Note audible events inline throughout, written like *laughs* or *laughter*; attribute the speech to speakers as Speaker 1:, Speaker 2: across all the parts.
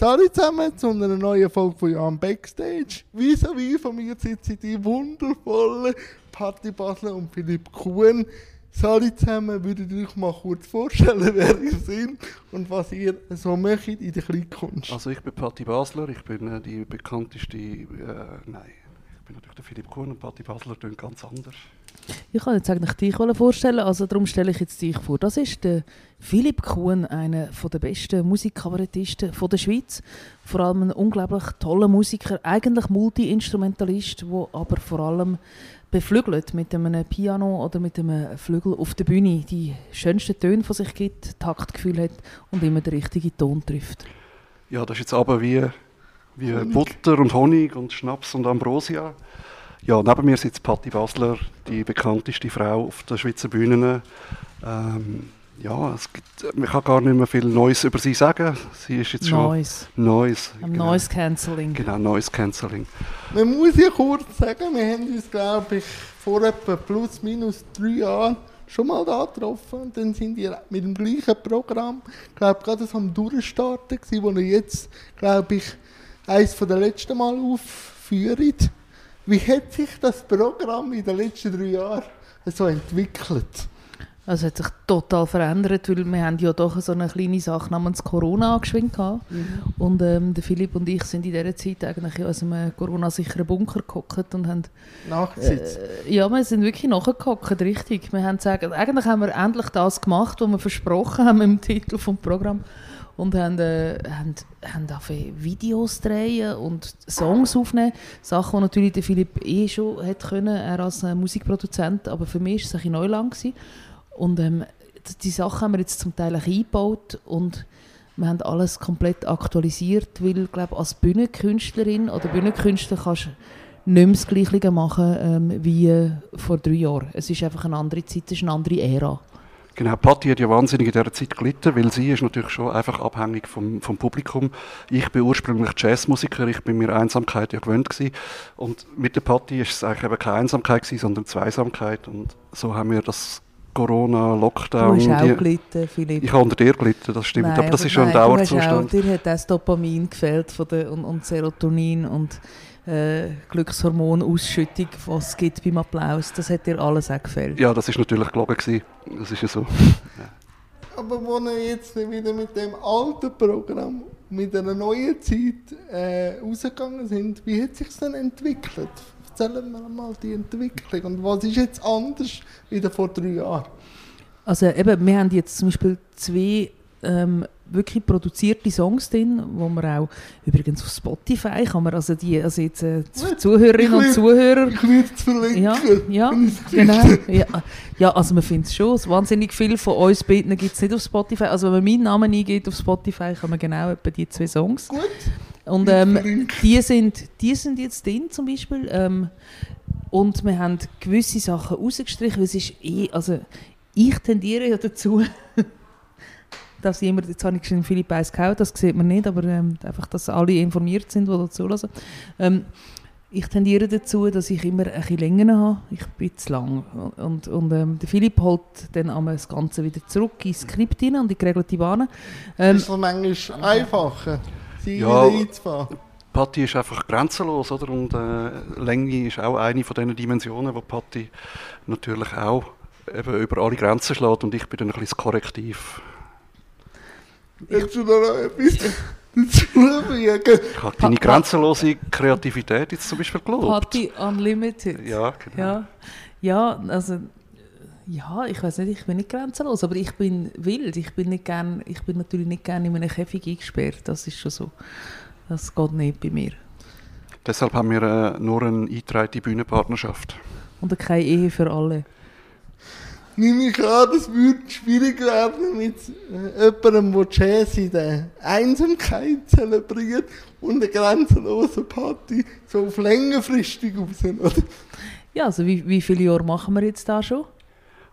Speaker 1: Hallo zusammen zu einer neuen Folge von Jan Backstage. Vis-à-vis von mir sitzen die wundervollen Patti Basler und Philipp Kuhn. Hallo zusammen, würdet ihr euch mal kurz vorstellen, *laughs* wer ihr seid und was ihr so macht in der Kleinkunst?
Speaker 2: Also ich bin Patti Basler, ich bin äh, die bekannteste, äh, nein, bin natürlich der Philipp Kuhn und Patti Basler tun ganz anders.
Speaker 3: Ich kann jetzt eigentlich dich vorstellen, also darum stelle ich jetzt dich vor. Das ist der Philipp Kuhn, einer der besten Musikkabarettisten der Schweiz. Vor allem ein unglaublich toller Musiker, eigentlich Multi-Instrumentalist, der aber vor allem beflügelt mit einem Piano oder mit einem Flügel auf der Bühne die schönsten Töne von sich gibt, Taktgefühl hat und immer den richtigen Ton trifft.
Speaker 2: Ja, das ist jetzt aber wie, wie Butter und Honig und Schnaps und Ambrosia. Ja, neben mir sitzt Patti Basler, die bekannteste Frau auf der Schweizer Bühne. Ähm, ja, es gibt, man kann gar nicht mehr viel Neues über sie sagen. Sie ist jetzt
Speaker 3: Noise.
Speaker 2: schon.
Speaker 3: Am genau. Noise Cancelling.
Speaker 2: Genau, Noise Cancelling.
Speaker 1: Man muss ja kurz sagen, wir haben uns, glaube ich, vor etwa plus minus drei Jahren schon mal da getroffen und dann sind wir mit dem gleichen Programm, glaube ich, gerade so am Durchstarten gewesen, wo wir jetzt, glaube ich, eines der letzten Mal aufführen. Wie hat sich das Programm in den letzten drei Jahren so entwickelt?
Speaker 3: Also es hat sich total verändert, weil wir haben ja doch so eine kleine Sache namens Corona angeschwingt mhm. und ähm, der Philipp und ich sind in dieser Zeit eigentlich in einem Corona-sicheren Bunker gehockt und haben...
Speaker 1: Nachgesetzt?
Speaker 3: Äh, ja, wir sind wirklich nachgehockt, richtig. Wir haben gesagt, eigentlich haben wir endlich das gemacht, was wir versprochen haben im Titel des Programms und haben, äh, haben, haben Videos drehen und Songs aufnehmen. Sachen, die natürlich der Philipp eh schon hätte können, er als äh, Musikproduzent, aber für mich war es ein Neuland. Gewesen. Und ähm, die Sachen haben wir jetzt zum Teil eingebaut und wir haben alles komplett aktualisiert, weil glaube als Bühnenkünstlerin oder Bühnenkünstler kannst du nicht mehr das Gleiche machen ähm, wie äh, vor drei Jahren. Es ist einfach eine andere Zeit, es ist eine andere Ära.
Speaker 2: Genau, Patti hat ja wahnsinnig in dieser Zeit gelitten, weil sie ist natürlich schon einfach abhängig vom, vom Publikum. Ich bin ursprünglich Jazzmusiker, ich bin mir Einsamkeit ja gewöhnt gewesen. Und mit der Patti ist es eigentlich eben keine Einsamkeit gewesen, sondern Zweisamkeit. Und so haben wir das Corona, Lockdown.
Speaker 3: Du hast auch gelitten, Philipp.
Speaker 2: Ich habe unter dir gelitten, das stimmt.
Speaker 3: Nein,
Speaker 2: aber das aber ist schon ein Dauerzustand.
Speaker 3: Auch, dir hat das Dopamin gefällt von der, und, und Serotonin und äh, Glückshormonausschüttung, was es gibt beim Applaus. Das hat dir alles auch gefällt.
Speaker 2: Ja, das ist natürlich gelogen gewesen. Das ist ja so. Ja. *laughs*
Speaker 1: Aber wo wir jetzt wieder mit dem alten Programm, mit einer neuen Zeit äh, rausgegangen sind, wie hat sich denn entwickelt? Erzählen wir mal die Entwicklung und was ist jetzt anders wieder vor drei Jahren?
Speaker 3: Also eben, wir haben jetzt zum Beispiel zwei ähm, wirklich produzierte Songs drin, wo man auch übrigens auf Spotify kann man also die also jetzt äh, Zuhörerinnen und Zuhörer
Speaker 1: ich will verlinken.
Speaker 3: Ja, ja genau. Ja, ja, also man findet es schon. Wahnsinnig viele von uns beiden gibt es nicht auf Spotify. Also wenn man meinen Namen eingeht auf Spotify, kann man genau etwa die zwei Songs.
Speaker 1: Gut.
Speaker 3: Und ähm, die, sind, die sind jetzt drin zum Beispiel. Ähm, und wir haben gewisse Sachen rausgestrichen, weil es ist eh, also ich tendiere ja dazu, *laughs* dass jemand, jetzt habe ich schon Philipp Eis gehauen, das sieht man nicht, aber ähm, einfach, dass alle informiert sind, die dazu hören. Ähm, ich tendiere dazu, dass ich immer ein bisschen länger habe. Ich bin zu lang. Und, und ähm, der Philipp holt dann einmal das Ganze wieder zurück ins Skript hinein und die geregelte Bahn.
Speaker 1: Ähm, ist manchmal einfacher, sie
Speaker 2: ja,
Speaker 1: wieder einzufahren?
Speaker 2: Patti ist einfach grenzenlos, oder? Und äh, Länge ist auch eine von diesen Dimensionen, wo Patti natürlich auch eben über alle Grenzen schlägt und ich bin dann ein bisschen das Korrektiv.
Speaker 1: Willst du noch etwas dazufügen?
Speaker 2: Ich habe deine grenzenlose Kreativität jetzt zum Beispiel gelobt.
Speaker 3: Party Unlimited.
Speaker 2: Ja, genau.
Speaker 3: Ja, ja also... Ja, ich weiß nicht, ich bin nicht grenzenlos, aber ich bin wild. Ich bin, nicht gern, ich bin natürlich nicht gerne in einem Käfig eingesperrt. Das ist schon so. Das geht nicht bei mir.
Speaker 2: Deshalb haben wir äh, nur eine eingetragene Bühnenpartnerschaft.
Speaker 3: Und keine Ehe für alle
Speaker 1: nehme ich an, das würde schwierig werden mit äh, jemandem, der Jazz in der Einsamkeit zelebriert und eine grenzenlose Party so auf längerfristig raus, oder?
Speaker 3: Ja, also wie, wie viele Jahre machen wir jetzt da schon?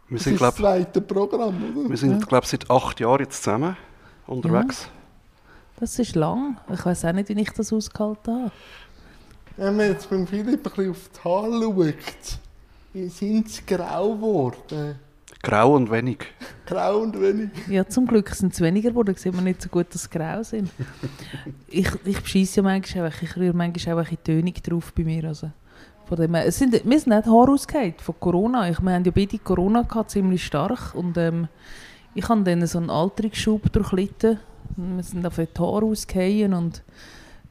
Speaker 2: Wir
Speaker 1: das
Speaker 2: sind,
Speaker 1: ist
Speaker 2: glaub,
Speaker 1: das zweite Programm, oder?
Speaker 2: Wir sind, ja. glaube seit acht Jahren jetzt zusammen unterwegs. Ja.
Speaker 3: Das ist lang. Ich weiß auch nicht, wie ich das ausgehalten habe.
Speaker 1: Wenn man jetzt beim Philipp ein bisschen auf die Haare schaut, sind sie grau geworden?
Speaker 2: Grau und wenig.
Speaker 1: Grau und wenig.
Speaker 3: Ja, zum Glück sind es weniger geworden. Sieht man nicht so gut, dass es grau sind. ich ich bescheisse ja manchmal einfach, ich rühre manchmal auch ein Tönung drauf bei mir. Also von dem, es sind, wir sind nicht Haare von Corona. Ich, wir haben ja beide Corona gehabt, ziemlich stark. Und ähm, ich habe dann so einen Alterungsschub durchlitten. Wir sind auf die Haare ausgefallen und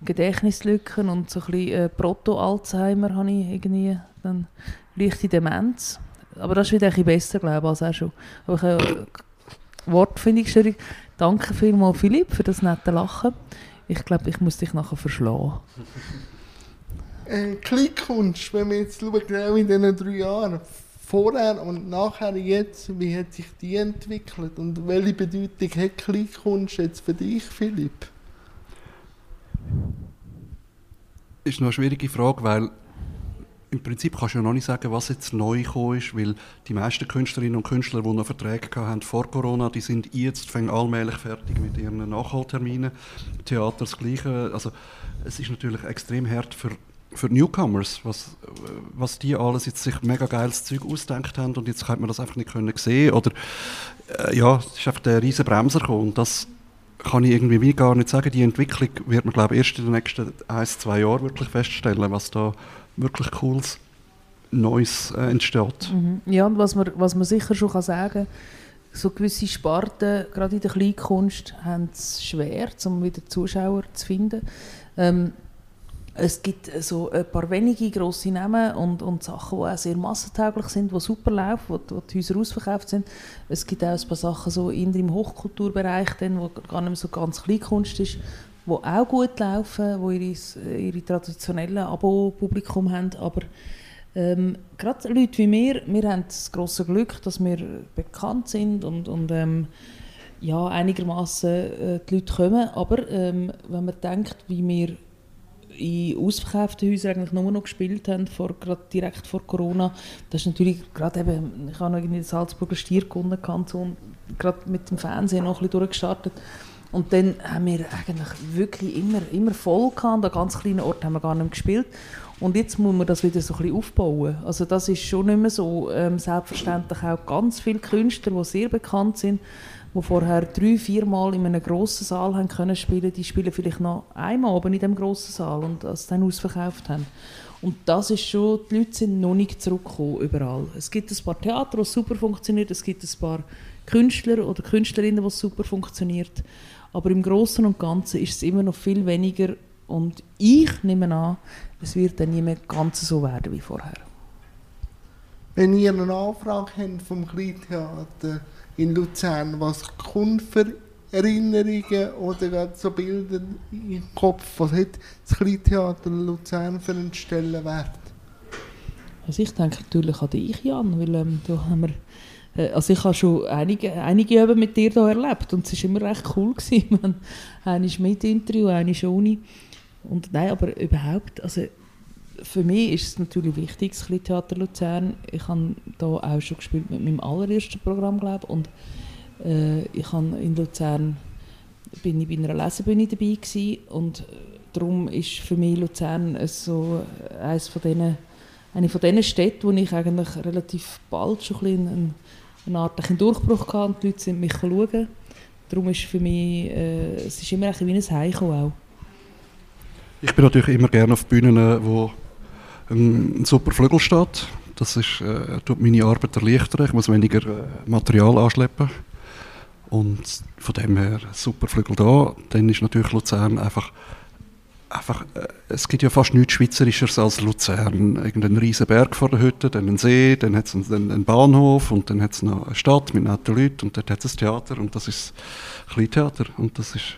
Speaker 3: Gedächtnislücken und so ein bisschen äh, Proto-Alzheimer habe ich irgendwie. Dann leichte Demenz. Aber das ist wieder ein bisschen besser, glaube ich, als auch schon. Aber ich, äh, Wortfindungsstörung. Danke vielmals, Philipp, für das nette Lachen. Ich glaube, ich muss dich nachher verschlagen.
Speaker 1: Äh, Klickkunst, wenn wir jetzt schauen, genau in diesen drei Jahren, vorher und nachher jetzt, wie hat sich die entwickelt und welche Bedeutung hat Klickkunst jetzt für dich, Philipp?
Speaker 2: Ist noch eine schwierige Frage, weil im Prinzip kannst du ja noch nicht sagen, was jetzt neu gekommen ist, weil die meisten Künstlerinnen und Künstler, die noch Verträge haben vor Corona, die sind jetzt fängt allmählich fertig mit ihren Nachholterminen. Theater das Gleiche. Also es ist natürlich extrem hart für für Newcomers, was, was die alles jetzt sich mega geiles Zeug ausdenkt haben und jetzt könnte man das einfach nicht können sehen oder äh, ja, es ist einfach der riesen Bremser gekommen und das kann ich irgendwie wie gar nicht sagen. Die Entwicklung wird man glaube ich erst in den nächsten ein, zwei Jahren wirklich feststellen, was da wirklich cooles Neues äh, entsteht.
Speaker 3: Mhm. Ja, und was man, was man sicher schon kann sagen kann, so gewisse Sparten, gerade in der Kleinkunst, haben es schwer, um wieder Zuschauer zu finden. Ähm, es gibt so ein paar wenige grosse Namen und, und Sachen, die auch sehr massentauglich sind, die super laufen, wo, wo die Häuser ausverkauft sind. Es gibt auch ein paar Sachen so in im Hochkulturbereich, dann, wo gar nicht mehr so ganz Kleinkunst ist, die auch gut laufen, die ihre, ihre traditionellen Abo-Publikum haben, aber ähm, gerade Leute wie wir, wir haben das große Glück, dass wir bekannt sind und, und ähm, ja, einigermaßen äh, die Leute kommen, aber ähm, wenn man denkt, wie wir in ausverkauften Häusern eigentlich nur noch gespielt haben, vor, gerade direkt vor Corona. Das ist natürlich gerade eben, ich habe noch in den Salzburger Stierkunden gekannt und gerade mit dem Fernsehen noch ein bisschen durchgestartet. Und dann haben wir eigentlich wirklich immer, immer voll gehabt. An ganz kleinen Orten haben wir gar nicht mehr gespielt. Und jetzt muss man das wieder so ein bisschen aufbauen. Also das ist schon nicht mehr so. Ähm, selbstverständlich auch ganz viele Künstler, die sehr bekannt sind, die vorher drei, vier Mal in einem grossen Saal haben können spielen, die spielen vielleicht noch einmal oben in dem grossen Saal und das dann ausverkauft haben. Und das ist schon, die Leute sind noch nicht zurückgekommen überall. Es gibt ein paar Theater, die super funktioniert, es gibt ein paar Künstler oder Künstlerinnen, die super funktioniert. Aber im Großen und Ganzen ist es immer noch viel weniger und ich nehme an, es wird dann nie mehr ganz so werden wie vorher.
Speaker 1: Wenn ihr eine Anfrage habt vom Kleintheater, in Luzern, was kommt für Erinnerungen oder so Bilder im Kopf? Was hat das Kleintheater Luzern für einen Stellenwert?
Speaker 3: Also ich denke natürlich an dich, Jan, weil ähm, da haben wir also ich habe schon einige, einige Üben mit dir hier erlebt und es war immer recht cool. Gewesen. *laughs* Einmal mit Interview, einmal ohne. Und nein, aber überhaupt, also für mich ist es natürlich wichtig, das Theater Luzern. Ich habe da auch schon gespielt mit meinem allerersten Programm, glaube und äh, ich habe in Luzern bin ich bei einer Lesebühne dabei gewesen und darum ist für mich Luzern so eines von denen, eine von diesen Städten, wo ich eigentlich relativ bald schon ein einen, eine Art einen Durchbruch hatte und die Leute sind mich schauen. Darum ist für mich, äh, es ist immer ein wie ein Heimkommen auch.
Speaker 2: Ich bin natürlich immer gerne auf Bühnen, wo ein, super Flügel steht. Das ist, äh, tut meine Arbeit erleichtern. Ich muss weniger äh, Material anschleppen. Und von dem her super Flügel da. Dann ist natürlich Luzern einfach einfach, äh, es gibt ja fast nichts Schweizerisches als Luzern. Irgendein riesen Berg vor der Hütte, dann ein See, dann hat es einen, einen, Bahnhof und dann hat es noch eine Stadt mit netten Leuten und dort hat es ein Theater und das ist ein Kleintheater und das ist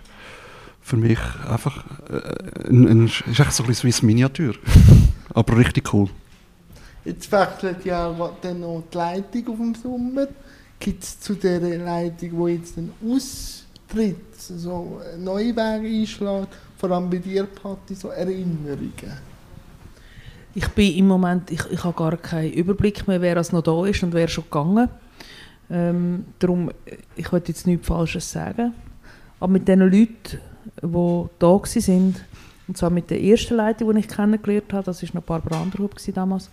Speaker 2: für mich einfach äh, ein, ein, ist echt so ein bisschen wie Miniatur. *laughs* Aber richtig cool.
Speaker 1: Jetzt wechselt ja dann noch die Leitung auf dem Sommer. Gibt es zu dieser Leitung, die jetzt dann austritt, so neue Wege einschlägt, vor allem bei dir, Patti, so Erinnerungen?
Speaker 3: Ich bin im Moment, ich, ich habe gar keinen Überblick mehr, wer es noch da ist und wer schon gegangen. Ähm, darum, ich wollte jetzt nichts Falsches sagen. Aber mit den Leuten, die da waren, und zwar mit der ersten Leitung, die ich kennengelernt habe, das war noch Barbara Anderhub damals,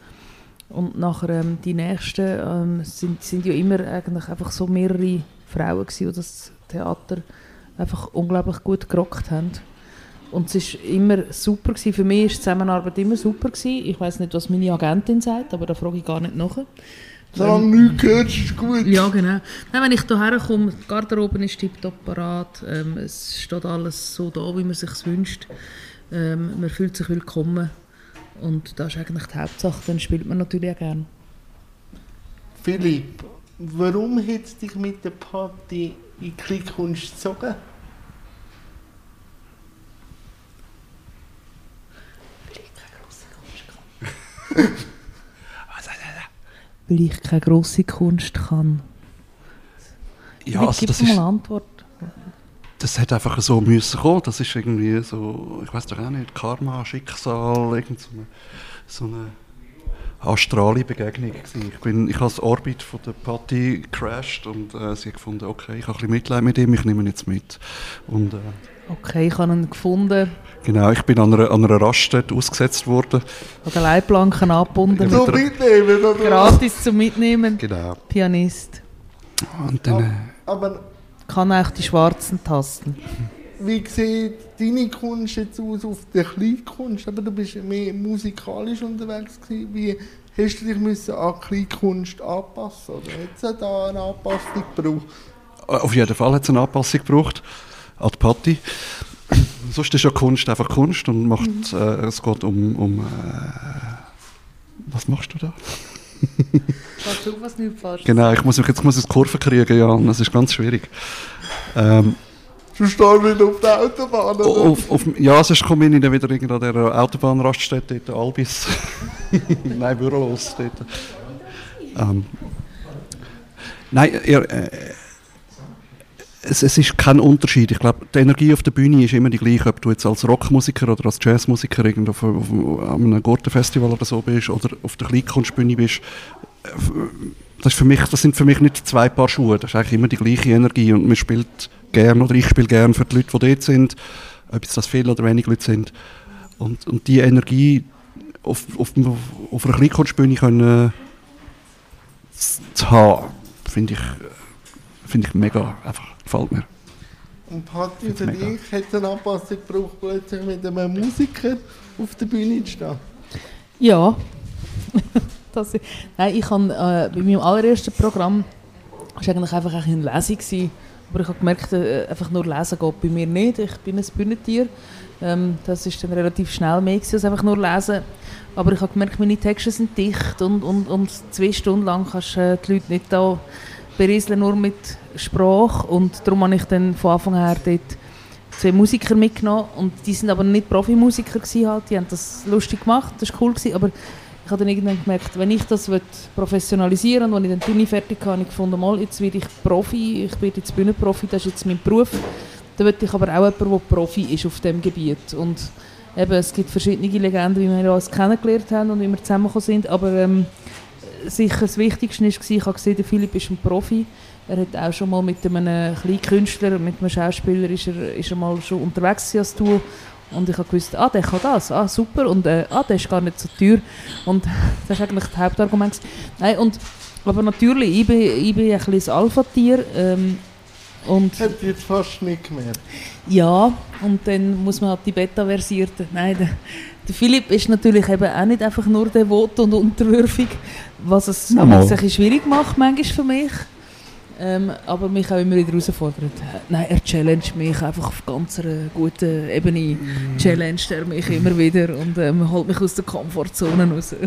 Speaker 3: Und nachher ähm, die nächsten ähm, sind, sind ja immer eigentlich einfach so mehrere Frauen gewesen, die das Theater einfach unglaublich gut gerockt haben. Und es war immer super. Gewesen. Für mich war die Zusammenarbeit immer super. Gewesen. Ich weiß nicht, was meine Agentin sagt, aber da frage ich gar nicht nach.
Speaker 1: Solange du nichts hörst, ist gut.
Speaker 3: Ja, genau. Nein, wenn ich hierher komme, die Garderobe ist tiptop parat. Ähm, es steht alles so da, wie man es sich wünscht. Ähm, man fühlt sich willkommen. Und das ist eigentlich die Hauptsache. Dann spielt man natürlich auch gerne.
Speaker 1: Philipp, warum hat dich mit der Party in die Kleinkunst gezogen?
Speaker 3: Weil ich keine grosse Kunst kann.
Speaker 2: Ja, also das
Speaker 3: mal
Speaker 2: ist,
Speaker 3: eine Antwort.
Speaker 2: das hat einfach so müssen kommen. Das ist irgendwie so, ich weiß doch auch nicht, Karma, Schicksal, irgend so eine, so eine astrale Begegnung gewesen. Ich bin, ich habe das Orbit von der Patty gecrashed und äh, sie hat gefunden, okay, ich habe ein bisschen Mitleid mit ihm, ich nehme ihn jetzt mit. Und äh,
Speaker 3: Okay, ich habe ihn gefunden.
Speaker 2: genau, ich bin an einer, an einer Raststätte ausgesetzt worden.
Speaker 3: An den Leitplanken angebunden.
Speaker 1: So mitnehmen, oder?
Speaker 3: Gratis zum Mitnehmen.
Speaker 2: Genau.
Speaker 3: Pianist.
Speaker 2: Und dann, äh,
Speaker 1: Aber
Speaker 3: Kann auch die schwarzen Tasten.
Speaker 1: Wie sieht deine Kunst jetzt aus auf der Kleinkunst? Aber du bist mehr musikalisch unterwegs gewesen. Wie hast du dich müssen an Kleinkunst anpassen? Oder hat es da eine Anpassung gebraucht?
Speaker 2: Auf jeden Fall hat es eine Anpassung gebraucht an die Party. *clears throat* Sonst ist ja Kunst einfach Kunst und macht, äh, es geht um, um äh, was machst du da? *laughs*
Speaker 3: Kannst du was nicht falsch
Speaker 2: Genau, ich muss mich jetzt muss ich Kurve kriegen, ja, das ist ganz schwierig. Ähm,
Speaker 1: Du stehst auf der Autobahn, oder?
Speaker 2: auf, auf, ja, sonst komme ich dann wieder an der Autobahnraststätte, dort, Albis. *laughs* Nein, Bürolos dort. Ähm, nein, ihr, äh, es, es ist kein Unterschied. Ich glaube, die Energie auf der Bühne ist immer die gleiche, ob du jetzt als Rockmusiker oder als Jazzmusiker irgendwo auf, auf, auf einem Gurtenfestival oder so bist oder auf der Kleinkunstbühne bist. Äh, Das, ist für mich, das sind für mich nicht zwei Paar Schuhe. Das ist eigentlich immer die gleiche Energie und man spielt gern oder ich spiele gern für die Leute, die dort sind, ob jetzt das viele oder wenig Leute sind. Und, und die Energie auf, auf, auf einer Kleinkunstbühne können zu haben, finde ich, finde ich mega, einfach gefällt mir.
Speaker 1: Und Party für
Speaker 2: Mega.
Speaker 1: dich hat es eine Anpassung gebraucht, plötzlich mit einem Musiker auf der Bühne zu stehen?
Speaker 3: Ja. *laughs* das, nein, ich habe äh, bei meinem allerersten Programm war eigentlich einfach eine Lesung. Gewesen. Aber ich habe gemerkt, äh, einfach nur lesen geht bei mir nicht. Ich bin ein Bühnentier. Ähm, das ist dann relativ schnell mehr gewesen, als einfach nur lesen. Aber ich habe gemerkt, meine Texte sind dicht und, und, und zwei Stunden lang kannst du äh, die Leute nicht da berieseln, nur mit Sprache. Und darum habe ich dann von Anfang her dort zwei Musiker mitgenommen und die sind aber nicht Profimusiker gewesen halt, die haben das lustig gemacht, das war cool gewesen, aber ich habe dann irgendwann gemerkt, wenn ich das will professionalisieren und wenn ich dann die Uni fertig habe, habe ich gefunden, mal, jetzt werde ich Profi, ich werde jetzt Bühnenprofi, das ist jetzt mein Beruf, dann will ich aber auch jemanden, der Profi ist auf dem Gebiet und eben, es gibt verschiedene Legenden, wie wir uns kennengelernt haben und wie wir zusammengekommen sind, aber ähm, sicher das Wichtigste war, ich habe gesehen, der Philipp ist ein Profi. Er hat auch schon mal mit einem kleinen Künstler, mit einem Schauspieler, ist er, ist er mal schon unterwegs als Duo. Und ich habe gewusst, ah, der kann das, ah, super, und äh, ah, der ist gar nicht so teuer. Und *laughs* das ist eigentlich das Hauptargument. Nein, und, aber natürlich, ich bin, ich bin ein bisschen das Alpha-Tier. Ähm, und
Speaker 1: Hat jetzt fast nicht gemerkt.
Speaker 3: ja, und dann muss man halt die Beta-versierte. Nein, der, der Philipp ist natürlich eben auch nicht einfach nur devot und unterwürfig, was es bisschen schwierig macht, manchmal für mich. Ähm, aber mich auch immer wieder herausfordert. Nein, er challenged mich einfach auf ganz einer guten Ebene. Challenged er mich immer wieder und ähm, holt mich aus der Komfortzone raus. *laughs*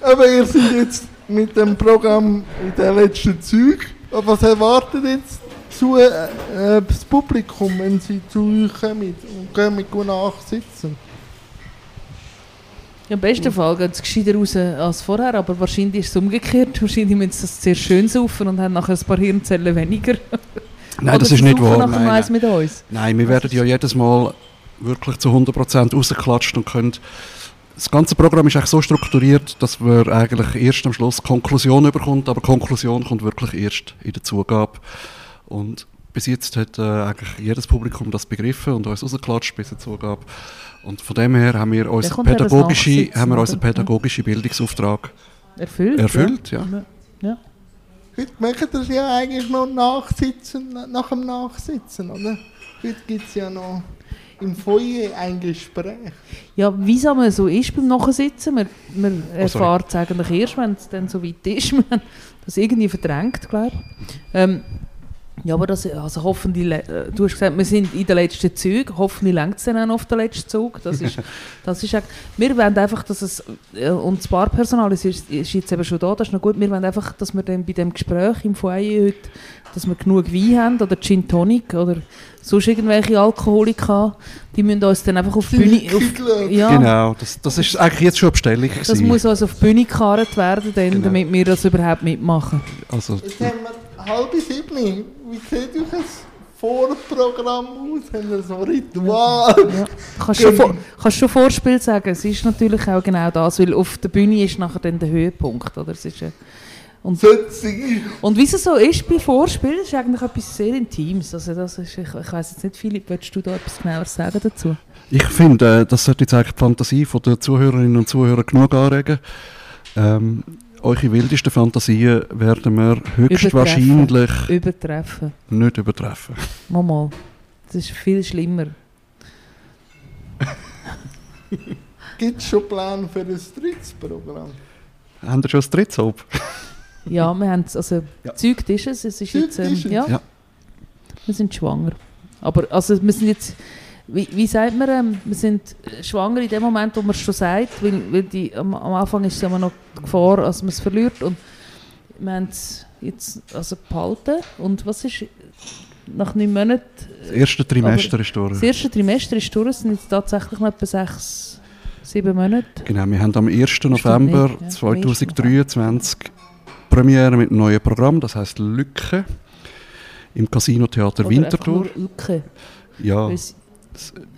Speaker 1: Aber ihr seid jetzt mit dem Programm in den letzten Züg. Aber was erwartet jetzt zu, äh, äh, das Publikum, wenn sie zu euch kommen und gehen mit gut nachsitzen?
Speaker 3: Im besten Fall geht es gescheiter raus als vorher, aber wahrscheinlich ist es umgekehrt. *laughs* Wahrscheinlich müssen sie es sehr schön saufen und haben nachher ein paar Hirnzellen weniger.
Speaker 2: Nein, das
Speaker 3: Oder
Speaker 2: ist
Speaker 3: sie
Speaker 2: nicht wahr. Nein, nein.
Speaker 3: mit uns.
Speaker 2: nein, wir werden ja jedes Mal wirklich zu 100% rausgeklatscht und können das ganze Programm ist eigentlich so strukturiert, dass wir eigentlich erst am Schluss Konklusion bekommt, aber Konklusion kommt wirklich erst in der Zugabe. Und bis jetzt hat äh, eigentlich jedes Publikum das begriffen und uns rausgeklatscht bis zur Zugabe. Und von dem her haben wir unseren
Speaker 3: kommt ja das
Speaker 2: pädagogische,
Speaker 3: Nachsitzen,
Speaker 2: haben wir unseren pädagogischen Bildungsauftrag
Speaker 3: Erfüllt.
Speaker 2: erfüllt. Ja.
Speaker 3: Ja. ja.
Speaker 1: Heute machen das ja eigentlich noch nachsitzen, nach dem Nachsitzen, oder? Heute gibt es ja noch im Foyer ein Gespräch.
Speaker 3: Ja, wie es einmal so ist beim Nachsitzen, man, man
Speaker 2: Oh, sorry.
Speaker 3: erfährt es eigentlich erst, wenn es dann so weit ist. *laughs* Wir haben das irgendwie verdrängt, glaube ich. Ähm, ja, aber das, also hoffentlich, äh, du hast gesagt, wir sind in den letzten Zügen, hoffentlich längt es dann auch noch auf den letzten Zug. Das ist, *laughs* das ist echt, wir wollen einfach, dass es, äh, und das Barpersonal ist, ist jetzt eben schon da, das ist noch gut, wir wollen einfach, dass wir dann bei dem Gespräch im Foyer heute, dass wir genug Wein haben oder Gin Tonic oder sonst irgendwelche Alkoholika, die müssen uns dann einfach auf die Bühne, auf, ja,
Speaker 2: Genau, das, das ist eigentlich jetzt schon eine Bestellung.
Speaker 3: das muss also auf die Bühne gekarrt werden, dann,
Speaker 2: Genau.
Speaker 3: damit wir das überhaupt mitmachen.
Speaker 2: also,
Speaker 1: Jetzt haben wir halb sieben. Wie sieht euch das Vorprogramm aus? Haben wir so ein Ritual?
Speaker 3: Ja. Kannst schon, vor, kannst schon Vorspiel sagen, es ist natürlich auch genau das, weil auf der Bühne ist nachher dann der Höhepunkt. Oder? Es ist, äh, und,
Speaker 1: Sollte sein.
Speaker 3: und wie es so ist bei Vorspiel, ist eigentlich etwas sehr Intimes. Also das ist, ich, ich weiss jetzt nicht, Philipp, willst du da etwas genauer sagen dazu?
Speaker 2: ich finde, äh, das sollte jetzt eigentlich die Fantasie von der Zuhörerinnen und Zuhörer genug anregen. Ähm, eure wildesten Fantasien werden wir höchstwahrscheinlich
Speaker 3: Übertreffen.
Speaker 2: nicht übertreffen.
Speaker 3: Mal, mal. Das ist viel schlimmer. *laughs*
Speaker 1: Gibt es schon Pläne für ein drittes Programm?
Speaker 2: Haben ihr schon das dritte Soap?
Speaker 3: Ja, wir haben es, also
Speaker 2: Ja.
Speaker 3: ist es, es ist
Speaker 1: Zeugt
Speaker 3: jetzt, ähm,
Speaker 1: ist es.
Speaker 3: ja,
Speaker 2: Ja.
Speaker 3: wir sind schwanger. Aber also wir sind jetzt, wie, wie sagt man, ähm, wir sind schwanger in dem Moment, wo man es schon sagt, weil, weil die, am, am Anfang ist es immer noch die Gefahr, dass man es verliert und wir haben es jetzt also behalten und was ist, nach neun Monaten,
Speaker 2: Das erste Trimester ist durch.
Speaker 3: das erste Trimester ist durch, es sind jetzt tatsächlich noch etwa sechs, sieben Monate.
Speaker 2: Genau, wir haben am 1.
Speaker 3: Stimmt
Speaker 2: November
Speaker 3: nicht, ja.
Speaker 2: 2023 Premiere mit einem neuen Programm, das heißt Lücke, im Casino Theater Winterthur.
Speaker 3: nur Ücke,
Speaker 2: Ja,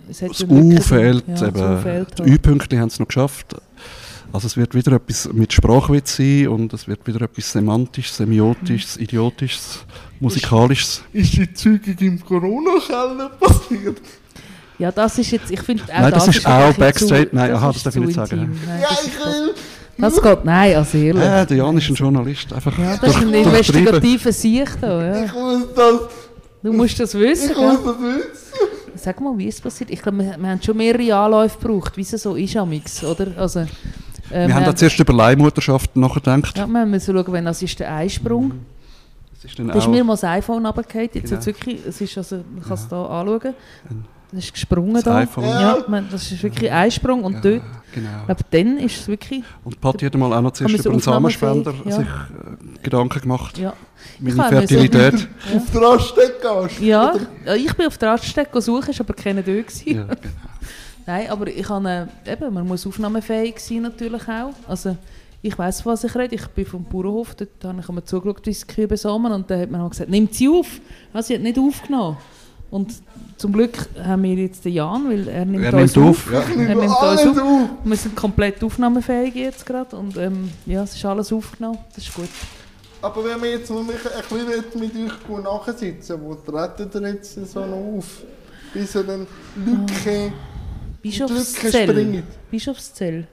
Speaker 2: das
Speaker 3: ja Lücken
Speaker 2: U
Speaker 3: drin.
Speaker 2: fehlt,
Speaker 3: Ja, das
Speaker 2: eben,
Speaker 3: U fehlt
Speaker 2: die
Speaker 3: halt.
Speaker 2: Ü-Pünktchen haben es noch geschafft. Also es wird wieder etwas mit Sprachwitz sein und es wird wieder etwas Semantisches, Semiotisches,
Speaker 3: Mhm.
Speaker 2: Idiotisches, Musikalisches.
Speaker 1: Ist die Zeugung im Corona-Keller passiert?
Speaker 3: Ja, das ist jetzt, ich finde auch
Speaker 2: Nein, das ist auch Backstage- nein, aha,
Speaker 3: ist
Speaker 2: das darf ich
Speaker 3: zu
Speaker 2: nicht sagen.
Speaker 3: Nein,
Speaker 1: Ja,
Speaker 3: das,
Speaker 1: ich
Speaker 3: ist,
Speaker 1: will.
Speaker 3: das geht, nein, also ehrlich.
Speaker 2: Äh, der Jan ist ein Journalist, einfach
Speaker 3: ja, das ist ein
Speaker 2: durch-
Speaker 3: investigativer Sicht da, ja.
Speaker 1: Ich muss das,
Speaker 3: Du musst das wissen,
Speaker 1: ich
Speaker 3: ja.
Speaker 1: muss das wissen.
Speaker 3: Sag mal, wie ist es passiert? Ich glaube, wir, wir haben schon mehrere Anläufe gebraucht, wie es so ist amix, oder? Also, äh,
Speaker 2: Wir haben da zuerst über Leihmutterschaft nachgedacht.
Speaker 3: ja, wir müssen schauen, wenn das ist der Einsprung.
Speaker 2: Das ist dann
Speaker 3: Da ist mir mal das iPhone runtergefallen. Jetzt
Speaker 2: Genau.
Speaker 3: wirklich, es ist also, man kann es da anschauen. Das ist gesprungen
Speaker 2: Das
Speaker 3: da.
Speaker 2: iPhone.
Speaker 3: Ja, man, das ist wirklich Einsprung und
Speaker 2: Ja,
Speaker 3: dort,
Speaker 2: Genau.
Speaker 3: aber dann ist es wirklich,
Speaker 2: Und Patti hat mal auch noch zuerst über einen Samenspender?
Speaker 3: Ja.
Speaker 2: sich äh, Gedanken gemacht.
Speaker 3: ja.
Speaker 2: Meine
Speaker 3: mir so-
Speaker 2: Fertilität. *laughs*
Speaker 1: Auf der Raststätte gehst.
Speaker 3: Ja, ja, ich bin auf der Raststätte suchen, ist aber keiner da gewesen.
Speaker 2: Ja, *laughs* genau.
Speaker 3: Nein, aber ich habe, äh, eben, man muss aufnahmefähig sein natürlich auch. Also ich weiß, was ich rede. Ich bin vom Bauernhof, dort habe ich einmal zugeschaut, wie sie die Kühe besamen und dann hat man auch gesagt, nimmt sie auf. Ja, sie hat nicht aufgenommen. Und zum Glück haben wir jetzt den Jan, weil er nimmt
Speaker 2: Er
Speaker 3: uns
Speaker 2: nimmt
Speaker 3: auf.
Speaker 2: auf. Ja.
Speaker 3: Er nimmt uns
Speaker 1: alles
Speaker 3: auf.
Speaker 1: auf.
Speaker 3: Wir sind komplett aufnahmefähig jetzt gerade und ähm, ja, es ist alles aufgenommen. Das ist gut.
Speaker 1: Aber wenn wir jetzt noch ein bisschen mit euch gut nachsitzen, wo treten ihr jetzt so noch auf? Bis ihr dann Lücke, Lücke
Speaker 3: Bischofszell.
Speaker 1: springt.
Speaker 3: Bischofszell.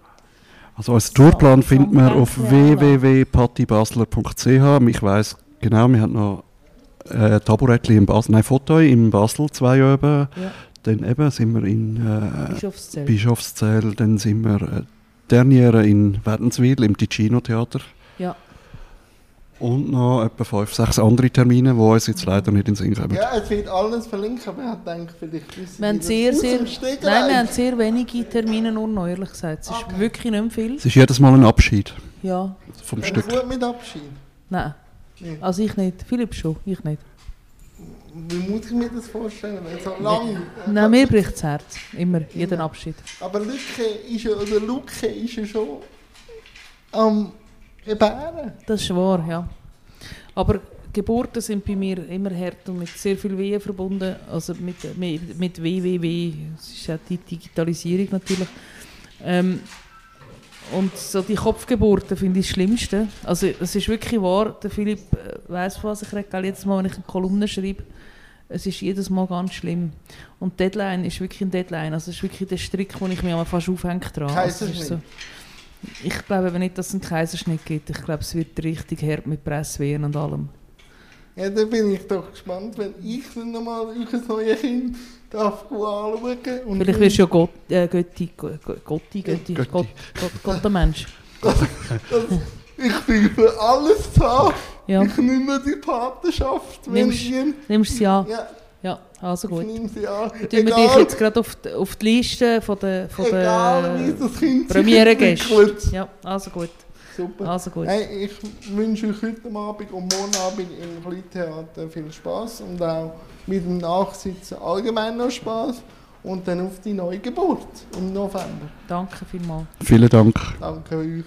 Speaker 2: Also als Tourplan
Speaker 3: So,
Speaker 2: findet man auf www.pattibasler.ch. Ich weiss genau, wir haben noch äh, Taburettli in Basel, nein, Fotoi in Basel, zwei oben.
Speaker 3: Ja.
Speaker 2: Dann eben sind wir in äh,
Speaker 3: Bischofszell.
Speaker 2: Bischofszell, dann sind wir äh, Derniere in Wädenswil im Ticino Theater.
Speaker 3: Ja.
Speaker 2: Und noch etwa fünf, sechs andere Termine, die uns jetzt leider nicht in den Sinn kommen.
Speaker 1: Ja, es wird alles verlinkt, aber ich gedacht, vielleicht wissen
Speaker 3: Wir haben sehr, sehr, nein, wir haben sehr wenige Termine, nur noch ehrlich gesagt. Es ist
Speaker 1: Okay.
Speaker 3: wirklich nicht mehr viel.
Speaker 2: Es ist jedes Mal ein Abschied
Speaker 3: Ja,
Speaker 2: vom
Speaker 1: Ja,
Speaker 2: Stück.
Speaker 1: gut mit Abschied.
Speaker 3: nein.
Speaker 1: Nee.
Speaker 3: Also ich nicht. Philipp schon, ich nicht.
Speaker 1: Wie muss ich mir das vorstellen? Wenn so lang.
Speaker 3: Nein, mir bricht das Herz. Immer, jeden Abschied.
Speaker 1: Aber Lücke ist ja, oder Lucke ist ja schon am Gebären.
Speaker 3: Das ist wahr, ja. Aber Geburten sind bei mir immer hart und mit sehr viel Wehen verbunden. Also mit, mit, mit WWW. Es ist ja die Digitalisierung natürlich. Ähm, und so die Kopfgeburten finde ich das Schlimmste. Also es ist wirklich wahr, der Philipp äh, weiss, von was ich rede. Jedes Mal, wenn ich eine Kolumne schreibe, es ist jedes Mal ganz schlimm. Und Deadline ist wirklich ein Deadline. Also es ist wirklich der Strick, wo ich einmal fast aufhänge dran. Also
Speaker 1: Kaiserschnitt.
Speaker 3: so, ich glaube aber nicht, dass es einen Kaiserschnitt gibt. Ich glaube, es wird richtig hart mit Presswehren und allem.
Speaker 1: Ja, da bin ich doch gespannt, wenn ich dann nochmal euer neues Kind darf anschauen und
Speaker 3: Vielleicht wirst du ja Gott, äh, Götti, Go- Go- Gotti, Götti,
Speaker 2: Götti.
Speaker 3: Gott, Gott, Gott, der Mensch.
Speaker 1: Ich bin für alles da.
Speaker 3: Ja,
Speaker 1: Ich nehme die Patenschaft, wenn
Speaker 3: Nimmst-
Speaker 1: ihr...
Speaker 3: nimmst sie an?
Speaker 1: Ja,
Speaker 3: Ja, also
Speaker 1: ich
Speaker 3: gut.
Speaker 1: nehme sie an.
Speaker 3: Dann tun wir dich jetzt gerade auf auf die Liste von der, von der
Speaker 1: entwickelt.
Speaker 3: Ja, also gut.
Speaker 1: Super.
Speaker 3: Also gut.
Speaker 1: Hey, ich wünsche euch heute Abend und morgen Abend im Kleintheater viel Spaß und auch mit dem Nachsitzen allgemein noch Spaß und dann auf die neue Geburt im November.
Speaker 3: Danke vielmals.
Speaker 2: Vielen Dank.
Speaker 1: Danke euch.